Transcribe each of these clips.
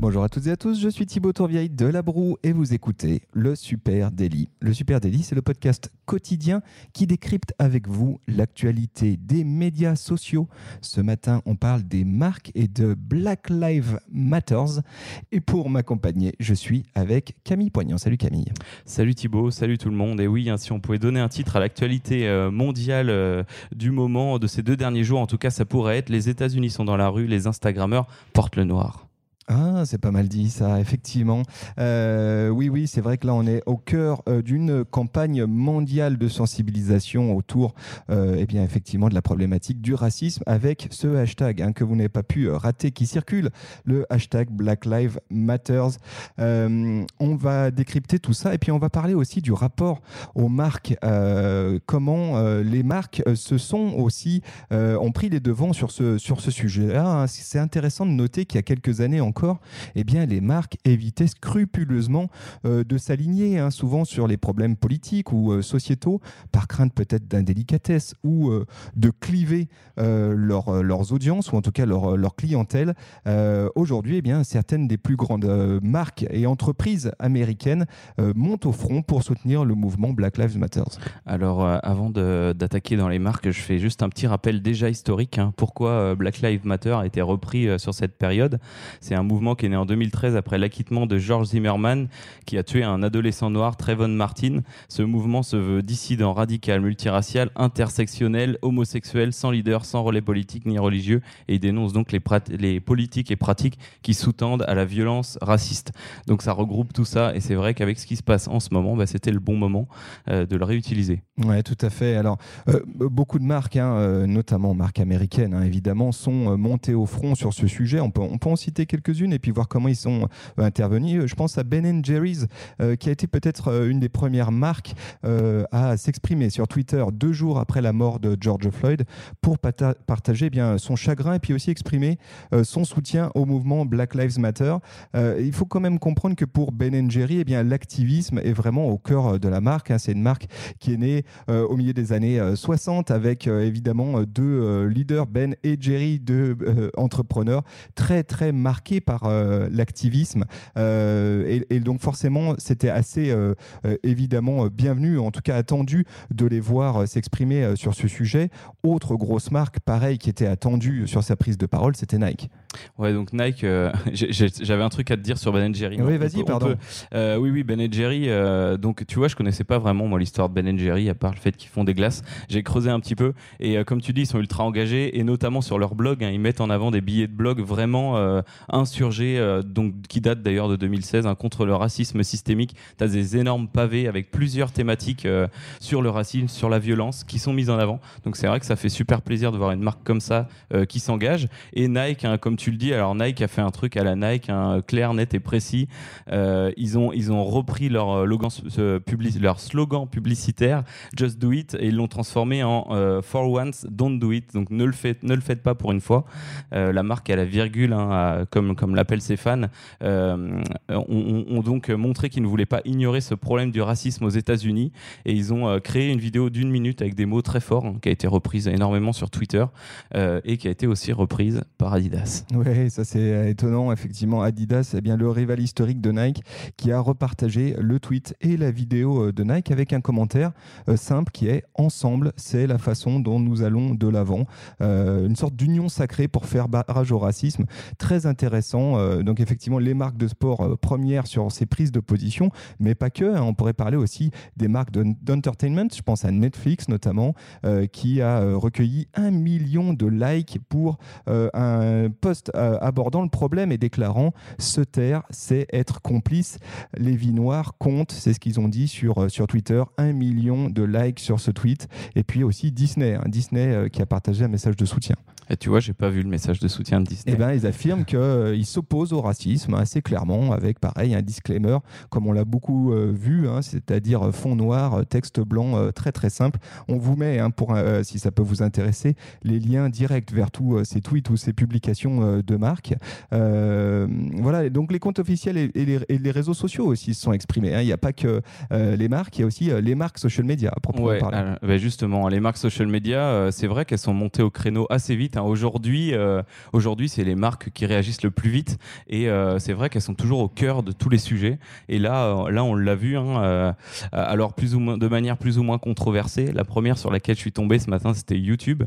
Bonjour à toutes et à tous, je suis Thibaut Tourvieille de La Broue et vous écoutez le Super Daily. Le Super Daily, c'est le podcast quotidien qui décrypte avec vous l'actualité des médias sociaux. Ce matin, on parle des marques et de Black Lives Matters. Et pour m'accompagner, je suis avec Camille Poignant. Salut Camille. Salut Thibaut, salut tout le monde. Et oui, hein, si on pouvait donner un titre à l'actualité euh, mondiale euh, du moment, de ces deux derniers jours, en tout cas, ça pourrait être Les États-Unis sont dans la rue, les Instagrammeurs portent le noir. Ah, c'est pas mal dit ça, effectivement. Euh, oui, oui, c'est vrai que là, on est au cœur euh, d'une campagne mondiale de sensibilisation autour, euh, eh bien, effectivement, de la problématique du racisme avec ce hashtag hein, que vous n'avez pas pu rater qui circule, le hashtag Black Lives Matters. on va décrypter tout ça et puis on va parler aussi du rapport aux marques, comment les marques se sont aussi, ont pris les devants sur ce, sujet-là. Hein. C'est intéressant de noter qu'il y a quelques années encore, eh bien, les marques évitaient scrupuleusement euh, de s'aligner hein, souvent sur les problèmes politiques ou euh, sociétaux, par crainte peut-être d'indélicatesse ou euh, de cliver leurs audiences ou en tout cas leur, leur clientèle. Aujourd'hui, eh bien, certaines des plus grandes marques et entreprises américaines montent au front pour soutenir le mouvement Black Lives Matter. Alors, avant d'attaquer dans les marques, je fais juste un petit rappel déjà historique. Hein. pourquoi Black Lives Matter a été repris sur cette période? C'est un mouvement qui est né en 2013 après l'acquittement de George Zimmerman, qui a tué un adolescent noir, Trayvon Martin. Ce mouvement se veut dissident, radical, multiracial, intersectionnel, homosexuel, sans leader, sans relais politique ni religieux, et dénonce donc les, politiques et pratiques qui sous-tendent à la violence raciste. Donc ça regroupe tout ça, et c'est vrai qu'avec ce qui se passe en ce moment, bah, c'était le bon moment euh, de le réutiliser. Oui, tout à fait. Alors, euh, beaucoup de marques, hein, euh, notamment marques américaines, hein, évidemment, sont montées au front sur ce sujet. On peut, on peut en citer quelques-unes et puis voir comment ils sont euh, intervenus. Je pense à Ben Jerry's, euh, qui a été peut-être euh, une des premières marques à s'exprimer sur Twitter deux jours après la mort de George Floyd pour partager eh bien son chagrin et puis aussi exprimer son soutien au mouvement Black Lives Matter. il faut quand même comprendre que pour Ben Jerry, eh bien l'activisme est vraiment au cœur de la marque. Hein. C'est une marque qui est née au milieu des années 60 avec évidemment deux leaders, Ben et Jerry, deux entrepreneurs très très marqués par euh, l'activisme. Euh, et, donc forcément, c'était assez euh, évidemment bienvenu, en tout cas attendu, de les voir s'exprimer sur ce sujet. Autre grosse marque, pareil, qui était attendue sur sa prise de parole, c'était Nike. Ouais, donc Nike, j'avais un truc à te dire sur Ben Jerry. Oui, vas-y, pardon. oui, oui, Ben Jerry. donc, tu vois, je connaissais pas vraiment moi l'histoire de Ben Jerry à part le fait qu'ils font des glaces. J'ai creusé un petit peu et comme tu dis, ils sont ultra engagés et notamment sur leur blog, hein, ils mettent en avant des billets de blog vraiment insurgés, euh, donc, qui date d'ailleurs de 2016, hein, contre le racisme systémique. Tu as des énormes pavés avec plusieurs thématiques euh, sur le racisme, sur la violence qui sont mises en avant. Donc c'est vrai que ça fait super plaisir de voir une marque comme ça euh, qui s'engage. Et Nike, hein, comme tu le dis, alors Nike a fait un truc à la Nike, hein, clair, net et précis. ils, ont, ils ont repris leur, logan, leur slogan publicitaire, Just Do It, et ils l'ont transformé en For Once, Don't Do It. Donc ne le faites, ne le faites pas pour une fois. la marque a la virgule, comme, comme l'appelle ses fans, euh, ont, donc montré qu'ils ne voulaient pas ignorer ce problème du racisme aux États-Unis et ils ont euh, créé une vidéo d'une minute avec des mots très forts hein, qui a été reprise énormément sur Twitter euh, et qui a été aussi reprise par Adidas. Oui, ça c'est étonnant. Effectivement, Adidas, eh bien, le rival historique de Nike qui a repartagé le tweet et la vidéo de Nike avec un commentaire simple qui est Ensemble, c'est la façon dont nous allons de l'avant. une sorte d'union sacrée pour faire barrage au racisme. Très intéressant donc effectivement les marques de sport euh, premières sur ces prises de position, mais pas que. Hein. on pourrait parler aussi des marques d'entertainment. Je pense à Netflix notamment, euh, qui a euh, recueilli un million de likes pour un post abordant le problème et déclarant se taire, c'est être complice. Les vies noires comptent, c'est ce qu'ils ont dit sur, sur Twitter, un million de likes sur ce tweet. Et puis aussi Disney, hein. Disney qui a partagé un message de soutien. Et tu vois, j'ai pas vu le message de soutien de Disney. Eh ben, ils affirment qu'ils s'opposent au racisme assez clairement, avec pareil un disclaimer, comme on l'a beaucoup euh, vu, hein, c'est-à-dire fond noir, euh, texte blanc, euh, très très simple. On vous met, hein, pour si ça peut vous intéresser, les liens directs vers tous ces tweets ou ces publications de marque. voilà, donc les comptes officiels et, les, réseaux sociaux aussi se sont exprimés. Hein. Il n'y a pas que les marques, il y a aussi les marques social media à proprement parler. Ben justement, les marques social media, c'est vrai qu'elles sont montées au créneau assez vite. Hein. Aujourd'hui, aujourd'hui, c'est les marques qui réagissent le plus vite et c'est vrai qu'elles sont toujours au cœur de tous les sujets. Et là, là, on l'a vu. Hein, alors plus ou moins, de manière plus ou moins controversée. La première sur laquelle je suis tombé ce matin, c'était YouTube.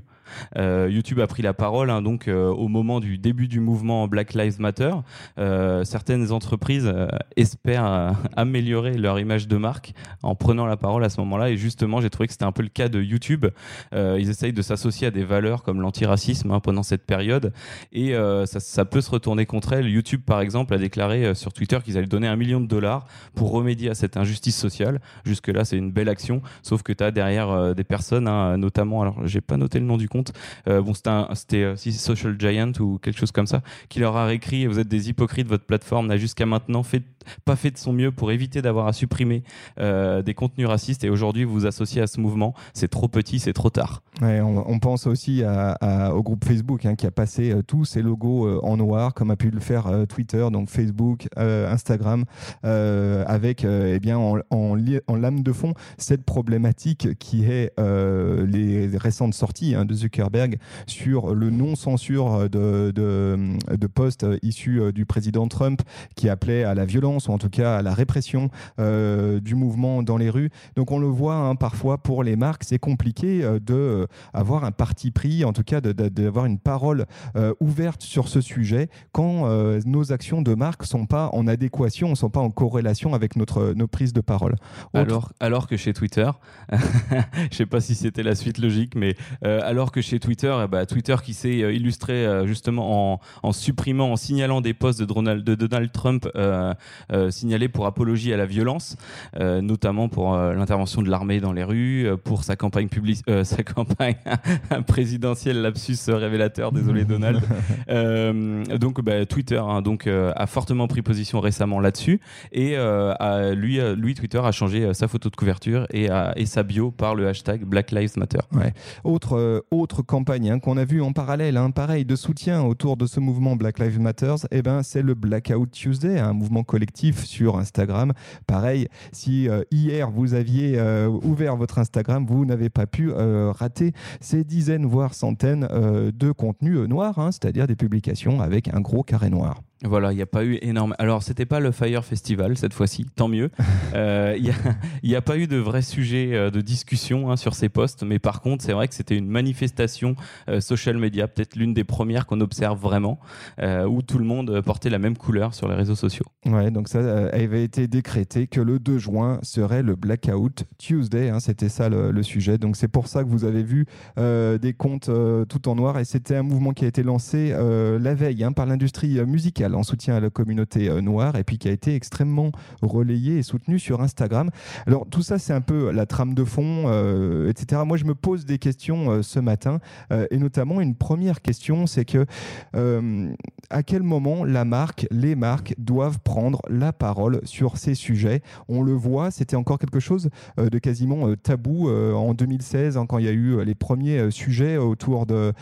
Euh, YouTube a pris la parole hein, donc euh, au moment du début du mouvement Black Lives Matter. Euh, certaines entreprises espèrent améliorer leur image de marque en prenant la parole à ce moment-là. Et justement, j'ai trouvé que c'était un peu le cas de YouTube. ils essayent de s'associer à des valeurs comme l'antiracisme hein, pendant cette période. Et ça, peut se retourner contre elles. YouTube, par exemple, a déclaré sur Twitter qu'ils allaient donner un million de dollars pour remédier à cette injustice sociale. Jusque-là, c'est une belle action. Sauf que tu as derrière des personnes, hein, notamment, alors j'ai pas noté le nom du compte, euh, bon, c'était euh, Social Giant ou quelque chose comme ça, qui leur a réécrit Vous êtes des hypocrites, votre plateforme n'a jusqu'à maintenant fait, pas fait de son mieux pour éviter d'avoir à supprimer euh, des contenus racistes et aujourd'hui vous vous associez à ce mouvement. C'est trop petit, c'est trop tard. on, pense aussi au groupe Facebook hein, qui a passé tous ses logos en noir, comme a pu le faire Twitter, donc Facebook, Instagram, avec eh bien, en, en, lame de fond cette problématique qui est les récentes sorties hein, de Zuckerberg sur le non-censure de, de, postes issus euh, du président Trump qui appelait à la violence ou en tout cas à la répression euh, du mouvement dans les rues. Donc on le voit hein, parfois pour les marques, c'est compliqué euh, de avoir un parti pris, en tout cas d'avoir une parole ouverte sur ce sujet quand nos actions de marque sont pas en adéquation, ne sont pas en corrélation avec notre, nos prises de parole. Alors, alors que chez Twitter, je sais pas si c'était la suite logique, mais alors que chez Twitter, eh ben, Twitter qui s'est euh, illustré euh, justement en, supprimant, en signalant des posts de Donald, de Donald Trump euh, signalés pour apologie à la violence, notamment pour l'intervention de l'armée dans les rues, pour sa campagne, publique, sa campagne présidentielle, lapsus révélateur, désolé Donald. donc bah, Twitter hein, donc, a fortement pris position récemment là-dessus et lui, lui, Twitter a changé sa photo de couverture et, et sa bio par le hashtag Black Lives Matter. Ouais. Autre, autre campagne hein, qu'on a vu en parallèle, hein, pareil, de soutien autour de ce mouvement Black Lives Matter, eh ben, c'est le Blackout Tuesday, un mouvement collectif sur Instagram. Pareil, si euh, hier vous aviez euh, ouvert votre Instagram, vous n'avez pas pu euh, rater ces dizaines, voire centaines de contenus noirs, hein, c'est-à-dire des publications avec un gros carré noir. Voilà, il n'y a pas eu énorme. Alors, c'était pas le Fire Festival cette fois-ci, tant mieux. Euh, il n'y a, pas eu de vrai sujet euh, de discussion hein, sur ces posts, mais par contre, c'est vrai que c'était une manifestation euh, social media, peut-être l'une des premières qu'on observe vraiment, où tout le monde portait la même couleur sur les réseaux sociaux. Ouais, donc ça avait été décrété que le 2 juin serait le Blackout Tuesday, hein, c'était ça le, sujet. Donc c'est pour ça que vous avez vu des comptes tout en noir, et c'était un mouvement qui a été lancé la veille hein, par l'industrie musicale en soutien à la communauté euh, noire et puis qui a été extrêmement relayé et soutenu sur Instagram. Alors tout ça, c'est un peu la trame de fond, euh, etc. Moi, je me pose des questions euh, ce matin et notamment une première question, c'est que à quel moment la marque, les marques doivent prendre la parole sur ces sujets? On le voit, c'était encore quelque chose de quasiment tabou en 2016 hein, quand il y a eu les premiers sujets autour de,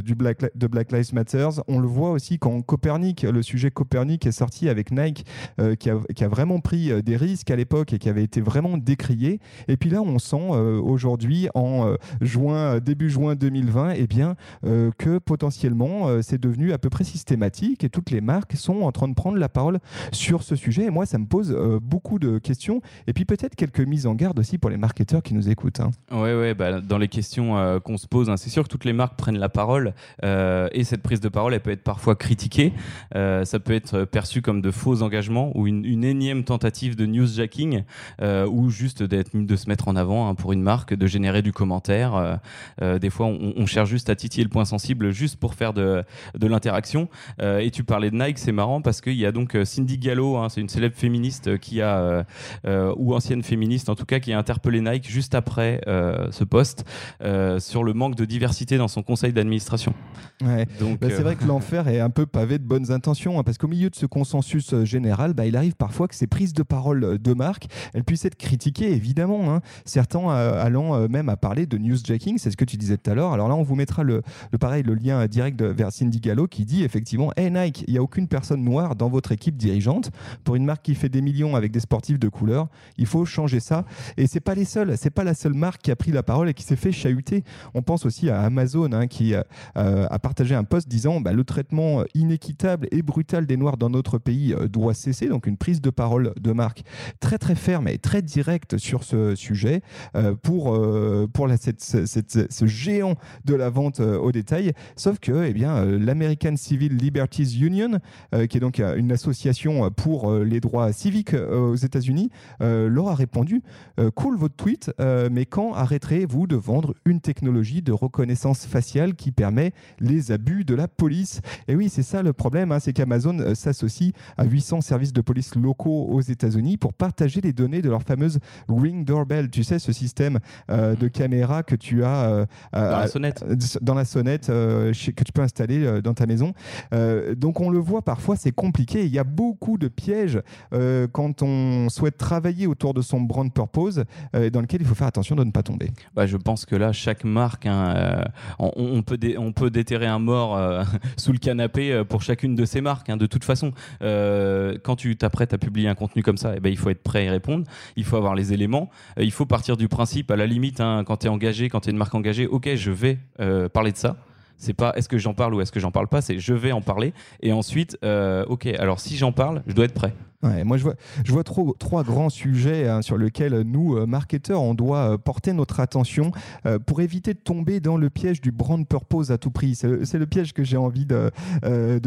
du Black, de Black Lives Matter. On le voit aussi quand Copernic, le sujet Copernic est sorti avec Nike, euh, qui, a, vraiment pris euh, des risques à l'époque et qui avait été vraiment décrié. Et puis là, on sent euh, aujourd'hui, en juin, début juin 2020, et eh bien, que potentiellement, c'est devenu à peu près systématique et toutes les marques sont en train de prendre la parole sur ce sujet. Et moi, ça me pose beaucoup de questions. Et puis peut-être quelques mises en garde aussi pour les marketeurs qui nous écoutent. Hein. Oui, ouais, bah, dans les questions qu'on se pose, hein, c'est sûr que toutes les marques prennent la parole et cette prise de parole, elle peut être parfois critique euh, ça peut être perçu comme de faux engagements ou une, énième tentative de newsjacking euh, ou juste d'être, de se mettre en avant hein, pour une marque, de générer du commentaire. Euh, des fois, on, cherche juste à titiller le point sensible juste pour faire de, de l'interaction. et tu parlais de Nike, c'est marrant parce qu'il y a donc Cindy Gallo, hein, c'est une célèbre féministe qui a, ou ancienne féministe en tout cas, qui a interpellé Nike juste après ce poste sur le manque de diversité dans son conseil d'administration. Ouais. Donc, bah, c'est vrai que l'enfer est un peu pavé de bonnes intentions, hein, parce qu'au milieu de ce consensus euh, général, bah, il arrive parfois que ces prises de parole de marque, elles puissent être critiquées, évidemment. Hein. Certains allant même à parler de newsjacking, c'est ce que tu disais tout à l'heure. Alors là, on vous mettra le, pareil, le lien direct vers Cindy Gallo qui dit effectivement, hey Nike, il n'y a aucune personne noire dans votre équipe dirigeante. Pour une marque qui fait des millions avec des sportifs de couleur, il faut changer ça. Et c'est pas les seuls, c'est pas la seule marque qui a pris la parole et qui s'est fait chahuter. On pense aussi à Amazon hein, qui euh, a partagé un post disant bah, le traitement inéquitable et brutal des Noirs dans notre pays euh, doit cesser. Donc une prise de parole de marque très très ferme et très directe sur ce sujet euh, pour, pour cette, ce géant de la vente au détail. Sauf que eh bien, l'American Civil Liberties Union, qui est donc une association pour les droits civiques aux États-Unis, leur a répondu Cool votre tweet, mais quand arrêterez-vous de vendre une technologie de reconnaissance faciale qui permet les abus de la police? Et oui, c'est ça le problème, hein, c'est qu'Amazon euh, s'associe à 800 services de police locaux aux États-Unis pour partager les données de leur fameuse Ring Doorbell. Tu sais, ce système euh, de caméra que tu as euh, dans la sonnette, dans la sonnette que tu peux installer dans ta maison. donc on le voit parfois, c'est compliqué. Il y a beaucoup de pièges quand on souhaite travailler autour de son brand purpose, dans lequel il faut faire attention de ne pas tomber. Bah, je pense que là, chaque marque, hein, euh, on, peut on peut déterrer un mort euh, sous le canapé euh, pour chacune de ces marques. Hein, de toute façon, quand tu t'apprêtes à publier un contenu comme ça, eh ben, il faut être prêt à y répondre. Il faut avoir les éléments. il faut partir du principe, à la limite, hein, quand tu es engagé, quand tu es une marque engagée, ok, je vais parler de ça. C'est pas est-ce que j'en parle ou est-ce que j'en parle pas, c'est je vais en parler. Et ensuite, ok, alors si j'en parle, je dois être prêt moi, je vois, trois grands sujets hein, sur lesquels nous, euh, marketeurs, on doit euh, porter notre attention euh, pour éviter de tomber dans le piège du brand purpose à tout prix. C'est le, piège que j'ai envie de,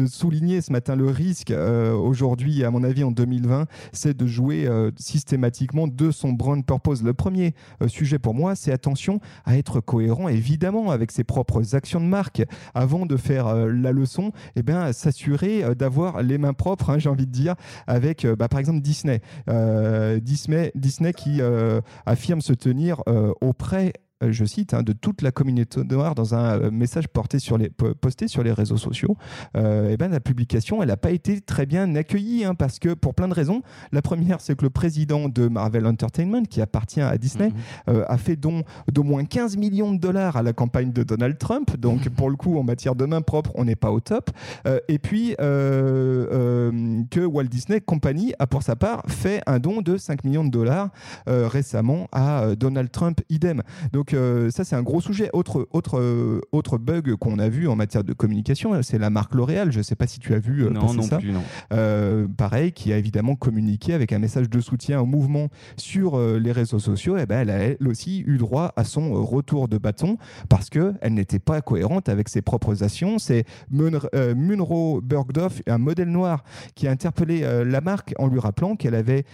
souligner ce matin. Le risque aujourd'hui, à mon avis, en 2020, c'est de jouer systématiquement de son brand purpose. Le premier sujet pour moi, c'est attention à être cohérent, évidemment, avec ses propres actions de marque. Avant de faire la leçon, eh bien, s'assurer d'avoir les mains propres, hein, j'ai envie de dire, avec bah, par exemple Disney. Euh, Disney, qui euh, affirme se tenir euh, auprès euh, je cite, hein, de toute la communauté noire dans un euh, message porté sur les, posté sur les réseaux sociaux, euh, et ben, la publication, elle n'a pas été très bien accueillie, hein, parce que pour plein de raisons. La première, c'est que le président de Marvel Entertainment, qui appartient à Disney, mhm. a fait don d'au moins 15 millions de dollars à la campagne de Donald Trump. Donc, pour le coup, en matière de main propre, on n'est pas au top. et puis, que Walt Disney Company a, pour sa part, fait un don de 5 millions de dollars récemment à Donald Trump, idem. Donc, euh, ça, c'est un gros sujet. Autre, autre, euh, autre bug qu'on a vu en matière de communication, c'est la marque L'Oréal. Je ne sais pas si tu as vu euh, non, non ça. Plus, non. pareil, qui a évidemment communiqué avec un message de soutien au mouvement sur les réseaux sociaux. Et eh ben, elle a elle aussi eu droit à son retour de bâton parce qu'elle n'était pas cohérente avec ses propres actions. C'est Munro Bergdorf, un modèle noir, qui a interpellé la marque en lui rappelant qu'elle avait,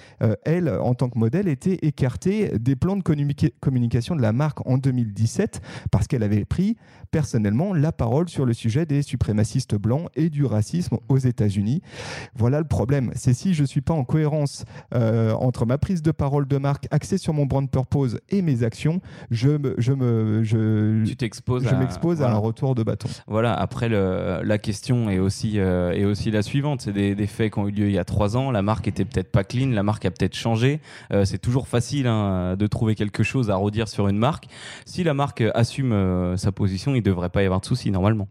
elle, en tant que modèle, été écartée des plans de communication de la marque en 2017 parce qu'elle avait pris personnellement la parole sur le sujet des suprémacistes blancs et du racisme aux États-Unis. Voilà le problème. C'est si je ne suis pas en cohérence euh, entre ma prise de parole de marque axée sur mon brand purpose et mes actions, je me, je me, je, tu t'exposes je m'expose à un retour de bâton. Voilà. Après, le, la question est aussi, euh, est aussi la suivante. C'est des, des, faits qui ont eu lieu il y a trois ans. La marque était peut-être pas clean. La marque a peut-être changé. Euh, c'est toujours facile hein, de trouver quelque chose à redire sur une marque. Si la marque assume euh, sa position, il ne devrait pas y avoir de souci normalement.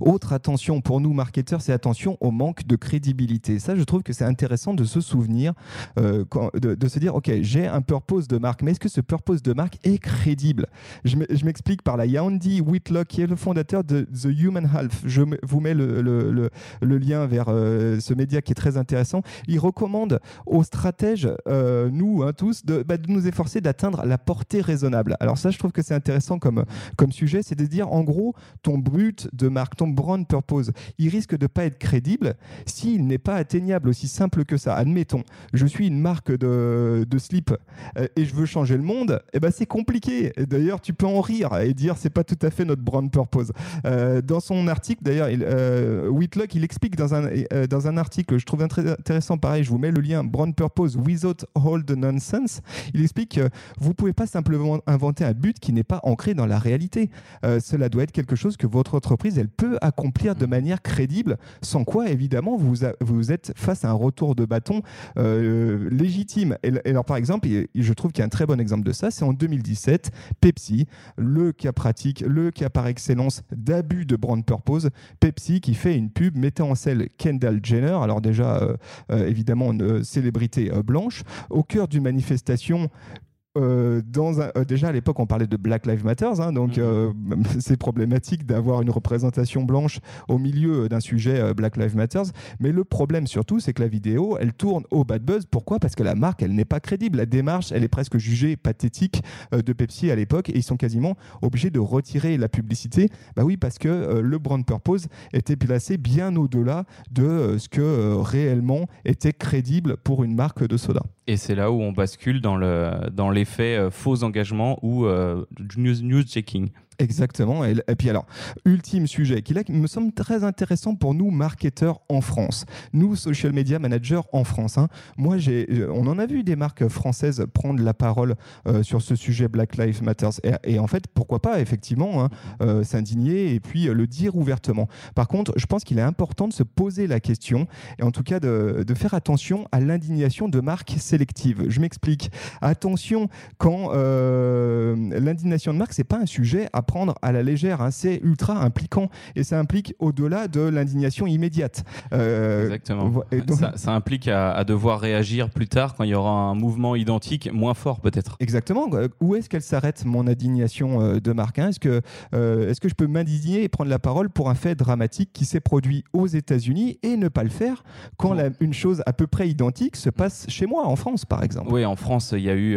Autre, attention pour nous marketeurs, c'est attention au manque de crédibilité. Ça, je trouve que c'est intéressant de se souvenir, euh, de, se dire, ok, j'ai un purpose de marque, mais est-ce que ce purpose de marque est crédible? Je m'explique par là. Il Whitlock qui est le fondateur de The Human Health. Je vous mets le, lien vers euh, ce média qui est très intéressant. Il recommande aux stratèges, nous hein, tous, de, bah, de nous efforcer d'atteindre la portée raisonnable. Alors ça, je trouve que c'est intéressant comme, comme sujet, c'est de dire en gros, ton but de marque, ton brand purpose, il risque de pas être crédible s'il n'est pas atteignable aussi simple que ça. Admettons, je suis une marque de, de slip euh, et je veux changer le monde, et eh ben c'est compliqué. D'ailleurs, tu peux en rire et dire c'est pas tout à fait notre brand purpose. Euh, dans son article, d'ailleurs, euh, Whitlock, il explique dans un, dans un article, je trouve intéressant, pareil, je vous mets le lien, brand purpose without all the nonsense. Il explique que vous pouvez pas simplement inventer inventer un but qui n'est pas ancré dans la réalité. Euh, cela doit être quelque chose que votre entreprise elle peut accomplir de manière crédible, sans quoi évidemment vous, vous êtes face à un retour de bâton euh, légitime. Et, alors par exemple, je trouve qu'il y a un très bon exemple de ça, c'est en 2017, Pepsi, le cas pratique, le cas par excellence d'abus de brand purpose, Pepsi qui fait une pub mettant en scène Kendall Jenner, alors déjà euh, évidemment une célébrité blanche, au cœur d'une manifestation euh, dans un, euh, déjà à l'époque on parlait de Black Lives Matter, hein, donc mhm. euh, c'est problématique d'avoir une représentation blanche au milieu d'un sujet Black Lives Matter. Mais le problème surtout, c'est que la vidéo, elle tourne au bad buzz. Pourquoi? Parce que la marque, elle n'est pas crédible. La démarche, elle est presque jugée pathétique de Pepsi à l'époque, et ils sont quasiment obligés de retirer la publicité. Bah oui, parce que le brand purpose était placé bien au-delà de ce que réellement était crédible pour une marque de soda. Et c'est là où on bascule dans le l'effet euh, faux engagement ou euh, news checking. Exactement. Et, puis alors, ultime sujet qui me semble très intéressant pour nous marketeurs en France, nous social media managers en France. Hein. Moi, j'ai, on en a vu des marques françaises prendre la parole euh, sur ce sujet Black Lives Matter. Et, en fait, pourquoi pas effectivement hein, euh, s'indigner et puis euh, le dire ouvertement. Par contre, je pense qu'il est important de se poser la question et en tout cas de, de faire attention à l'indignation de marques sélectives. Je m'explique. Attention quand l'indignation de marque c'est pas un sujet à prendre à la légère. Hein. C'est ultra impliquant et ça implique au-delà de l'indignation immédiate. Euh, Exactement. ça, implique à, devoir réagir plus tard quand il y aura un mouvement identique moins fort peut-être. Exactement. Euh, où est-ce qu'elle s'arrête mon indignation euh, de marque hein? Est-ce que, est-ce que je peux m'indigner et prendre la parole pour un fait dramatique qui s'est produit aux États-Unis et ne pas le faire quand une chose à peu près identique se passe chez moi en France par exemple? Oui, en France, il y a eu,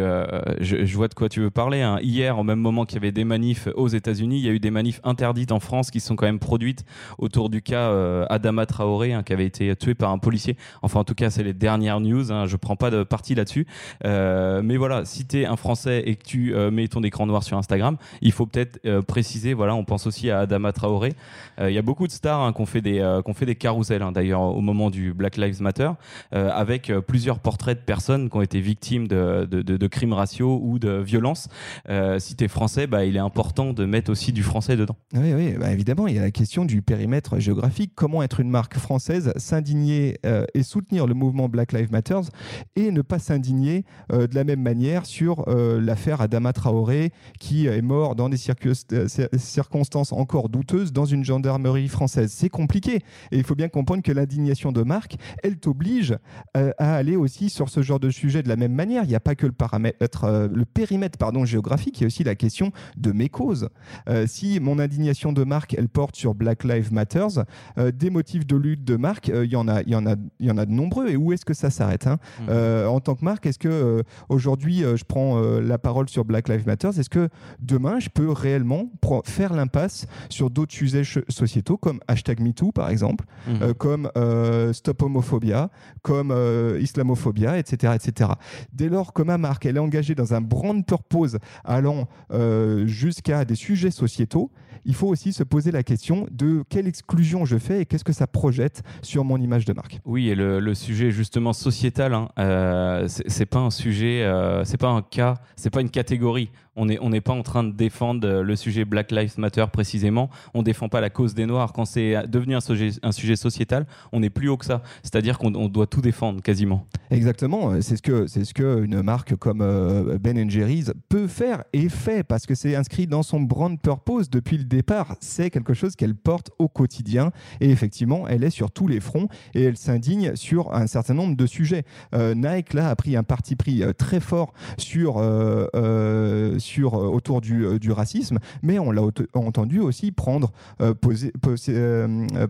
je, vois de quoi tu veux parler. Hein. Hier, au même moment qu'il y avait des manifs aux États États-Unis, il y a eu des manifs interdites en France qui sont quand même produites autour du cas euh, Adama Traoré, hein, qui avait été tué par un policier. Enfin, en tout cas, c'est les dernières news. Hein, je prends pas de parti là-dessus. Euh, mais voilà, si tu es un Français et que tu euh, mets ton écran noir sur Instagram, il faut peut-être préciser. Voilà, on pense aussi à Adama Traoré. Il y a beaucoup de stars hein, qui ont fait des, qu'on fait des carousels, hein, d'ailleurs, au moment du Black Lives Matter, avec plusieurs portraits de personnes qui ont été victimes de, de crimes raciaux ou de violences. si tu es français, bah, il est important de mettre aussi du français dedans. Oui, bah, évidemment, il y a la question du périmètre géographique. Comment être une marque française, s'indigner euh, et soutenir le mouvement Black Lives Matter et ne pas s'indigner euh, de la même manière sur euh, l'affaire Adama Traoré qui est mort dans des circonstances encore douteuses dans une gendarmerie française. C'est compliqué et il faut bien comprendre que l'indignation de marque, elle t'oblige à aller aussi sur ce genre de sujet de la même manière. Il n'y a pas que le, périmètre géographique, il y a aussi la question de mes causes. Euh, si mon indignation de marque, elle porte sur Black Lives Matter, euh, des motifs de lutte de marque, il euh, y en a, il y en a, il y en a de nombreux. Et où est-ce que ça s'arrête hein? Mmh. En tant que marque, est-ce que aujourd'hui je prends la parole sur Black Lives Matter Est-ce que demain je peux réellement faire l'impasse sur d'autres sujets sociétaux comme hashtag MeToo par exemple, mmh. comme Stop Homophobia, comme Islamophobia, etc., etc. Dès lors que ma marque elle est engagée dans un brand purpose allant jusqu'à des sujets sociétaux, il faut aussi se poser la question de quelle exclusion je fais et qu'est-ce que ça projette sur mon image de marque. Oui, et le, sujet justement sociétal, hein, euh, c'est pas un sujet, euh, c'est pas un cas, c'est pas une catégorie. On n'est on pas en train de défendre le sujet Black Lives Matter précisément. On défend pas la cause des Noirs. Quand c'est devenu un sujet, un sujet sociétal, on est plus haut que ça. C'est-à-dire qu'on doit tout défendre quasiment. Exactement. C'est ce que c'est ce que une marque comme euh, Ben Jerry's peut faire et fait parce que c'est inscrit dans son brand purpose depuis le départ. C'est quelque chose qu'elle porte au quotidien et effectivement, elle est sur tous les fronts et elle s'indigne sur un certain nombre de sujets. Euh, Nike là a pris un parti pris euh, très fort sur sur, euh, autour du, du, racisme, mais on l'a entendu aussi prendre, poser,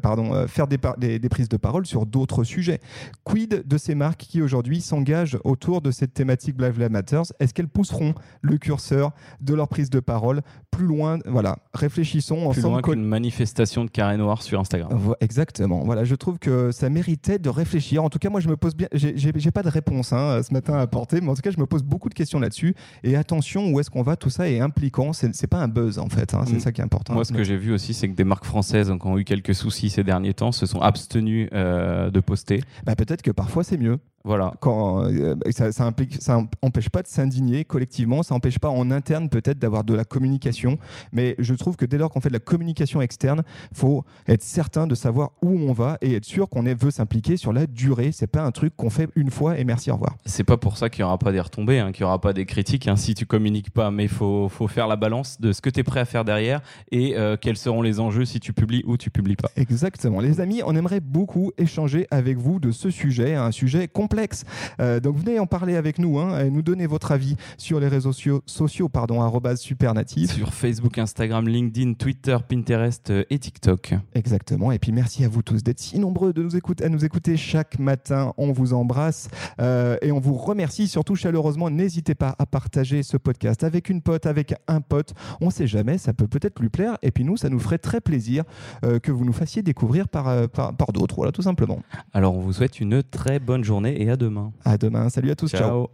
pardon, faire des, des, des, prises de parole sur d'autres sujets. Quid de ces marques qui aujourd'hui s'engagent autour de cette thématique Black Lives Matter? Est-ce qu'elles pousseront le curseur de leur prise de parole plus loin Voilà, réfléchissons plus ensemble. Plus loin qu'une manifestation de carré noir sur Instagram. Exactement. Voilà, je trouve que ça méritait de réfléchir. En tout cas, moi, je me pose bien. J'ai pas de réponse hein, ce matin à apporter, mais en tout cas, je me pose beaucoup de questions là-dessus. Et attention, où est-ce qu'on va, tout ça est impliquant. C'est pas un buzz en fait. Hein. c'est mm. ça qui est important. Moi, ce que j'ai vu aussi, c'est que des marques françaises qui ont eu quelques soucis ces derniers temps se sont abstenues euh, de poster. Bah, peut-être que parfois c'est mieux. Voilà. Quand, euh, ça, ça, implique, ça empêche pas de s'indigner collectivement, ça empêche pas en interne peut-être d'avoir de la communication, mais je trouve que dès lors qu'on fait de la communication externe, faut être certain de savoir où on va et être sûr qu'on veut s'impliquer sur la durée. C'est pas un truc qu'on fait une fois et merci, au revoir. C'est pas pour ça qu'il y aura pas des retombées, hein, qu'il y aura pas des critiques hein, si tu communiques pas, mais il faut, faut, faire la balance de ce que tu es prêt à faire derrière et euh, quels seront les enjeux si tu publies ou tu publies pas. Exactement. Les amis, on aimerait beaucoup échanger avec vous de ce sujet, un sujet complexe. Euh, donc venez en parler avec nous, hein, et nous donner votre avis sur les réseaux sociaux, pardon, supernatif. Sur Facebook, Instagram, LinkedIn, Twitter, Pinterest euh, et TikTok. Exactement. Et puis merci à vous tous d'être si nombreux de nous écouter, à nous écouter chaque matin. On vous embrasse et on vous remercie surtout chaleureusement. N'hésitez pas à partager ce podcast avec une pote, avec un pote. On ne sait jamais, ça peut peut-être lui plaire. Et puis nous, ça nous ferait très plaisir euh, que vous nous fassiez découvrir euh, par, par, d'autres. Voilà, tout simplement. Alors, on vous souhaite une très bonne journée et à demain. À demain. Salut à tous. ciao.